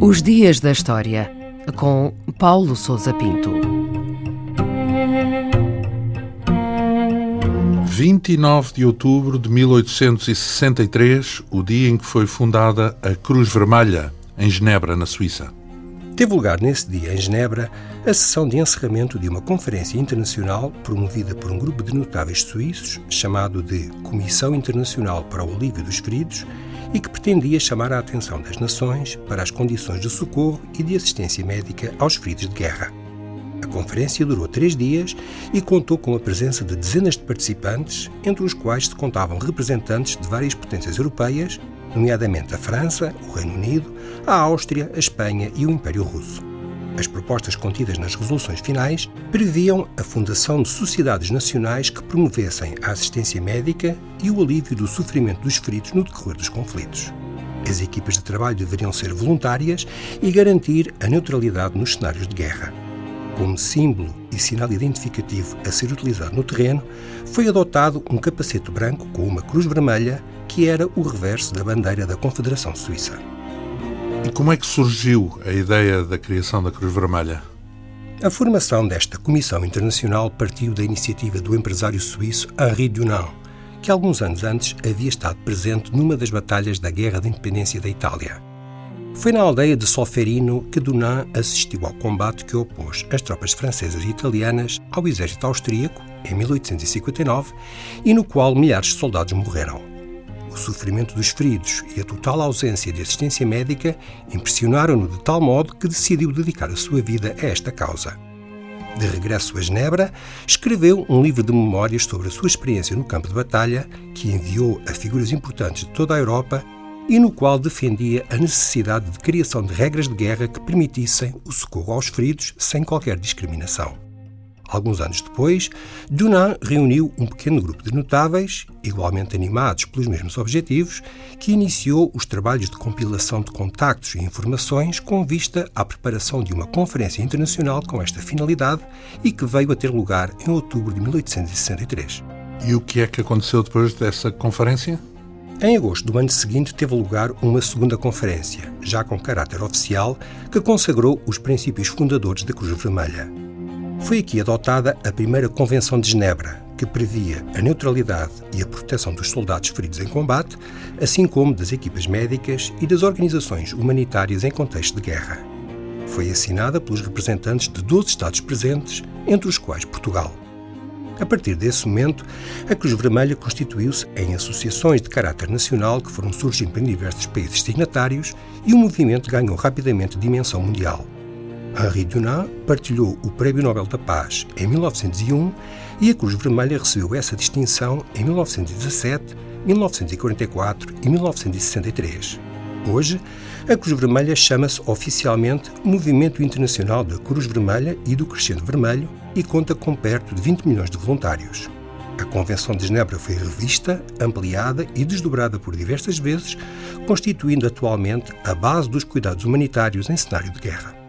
Os Dias da História, com Paulo Souza Pinto. 29 de outubro de 1863, o dia em que foi fundada a Cruz Vermelha, em Genebra, na Suíça. Teve lugar nesse dia, em Genebra, a sessão de encerramento de uma conferência internacional promovida por um grupo de notáveis suíços chamado de Comissão Internacional para o Alívio dos Feridos e que pretendia chamar a atenção das nações para as condições de socorro e de assistência médica aos feridos de guerra. A conferência durou três dias e contou com a presença de dezenas de participantes, entre os quais se contavam representantes de várias potências europeias, nomeadamente a França, o Reino Unido, a Áustria, a Espanha e o Império Russo. As propostas contidas nas resoluções finais previam a fundação de sociedades nacionais que promovessem a assistência médica e o alívio do sofrimento dos feridos no decorrer dos conflitos. As equipas de trabalho deveriam ser voluntárias e garantir a neutralidade nos cenários de guerra. Como símbolo e sinal identificativo a ser utilizado no terreno, foi adotado um capacete branco com uma cruz vermelha, que era o reverso da bandeira da Confederação Suíça. E como é que surgiu a ideia da criação da Cruz Vermelha? A formação desta comissão internacional partiu da iniciativa do empresário suíço Henri Dunant, que alguns anos antes havia estado presente numa das batalhas da Guerra da Independência da Itália. Foi na aldeia de Solferino que Dunant assistiu ao combate que opôs as tropas francesas e italianas ao exército austríaco em 1859 e no qual milhares de soldados morreram. O sofrimento dos feridos e a total ausência de assistência médica impressionaram-no de tal modo que decidiu dedicar a sua vida a esta causa. De regresso a Genebra, escreveu um livro de memórias sobre a sua experiência no campo de batalha, que enviou a figuras importantes de toda a Europa e no qual defendia a necessidade de criação de regras de guerra que permitissem o socorro aos feridos sem qualquer discriminação. Alguns anos depois, Dunant reuniu um pequeno grupo de notáveis, igualmente animados pelos mesmos objetivos, que iniciou os trabalhos de compilação de contactos e informações com vista à preparação de uma conferência internacional com esta finalidade e que veio a ter lugar em outubro de 1863. E o que é que aconteceu depois dessa conferência? Em agosto do ano seguinte teve lugar uma segunda conferência, já com caráter oficial, que consagrou os princípios fundadores da Cruz Vermelha. Foi aqui adotada a primeira Convenção de Genebra, que previa a neutralidade e a proteção dos soldados feridos em combate, assim como das equipas médicas e das organizações humanitárias em contexto de guerra. Foi assinada pelos representantes de 12 Estados presentes, entre os quais Portugal. A partir desse momento, a Cruz Vermelha constituiu-se em associações de caráter nacional que foram surgindo em diversos países signatários e o movimento ganhou rapidamente dimensão mundial. Henri Dunant partilhou o Prémio Nobel da Paz em 1901 e a Cruz Vermelha recebeu essa distinção em 1917, 1944 e 1963. Hoje, a Cruz Vermelha chama-se oficialmente Movimento Internacional da Cruz Vermelha e do Crescendo Vermelho e conta com perto de 20 milhões de voluntários. A Convenção de Genebra foi revista, ampliada e desdobrada por diversas vezes, constituindo atualmente a base dos cuidados humanitários em cenário de guerra.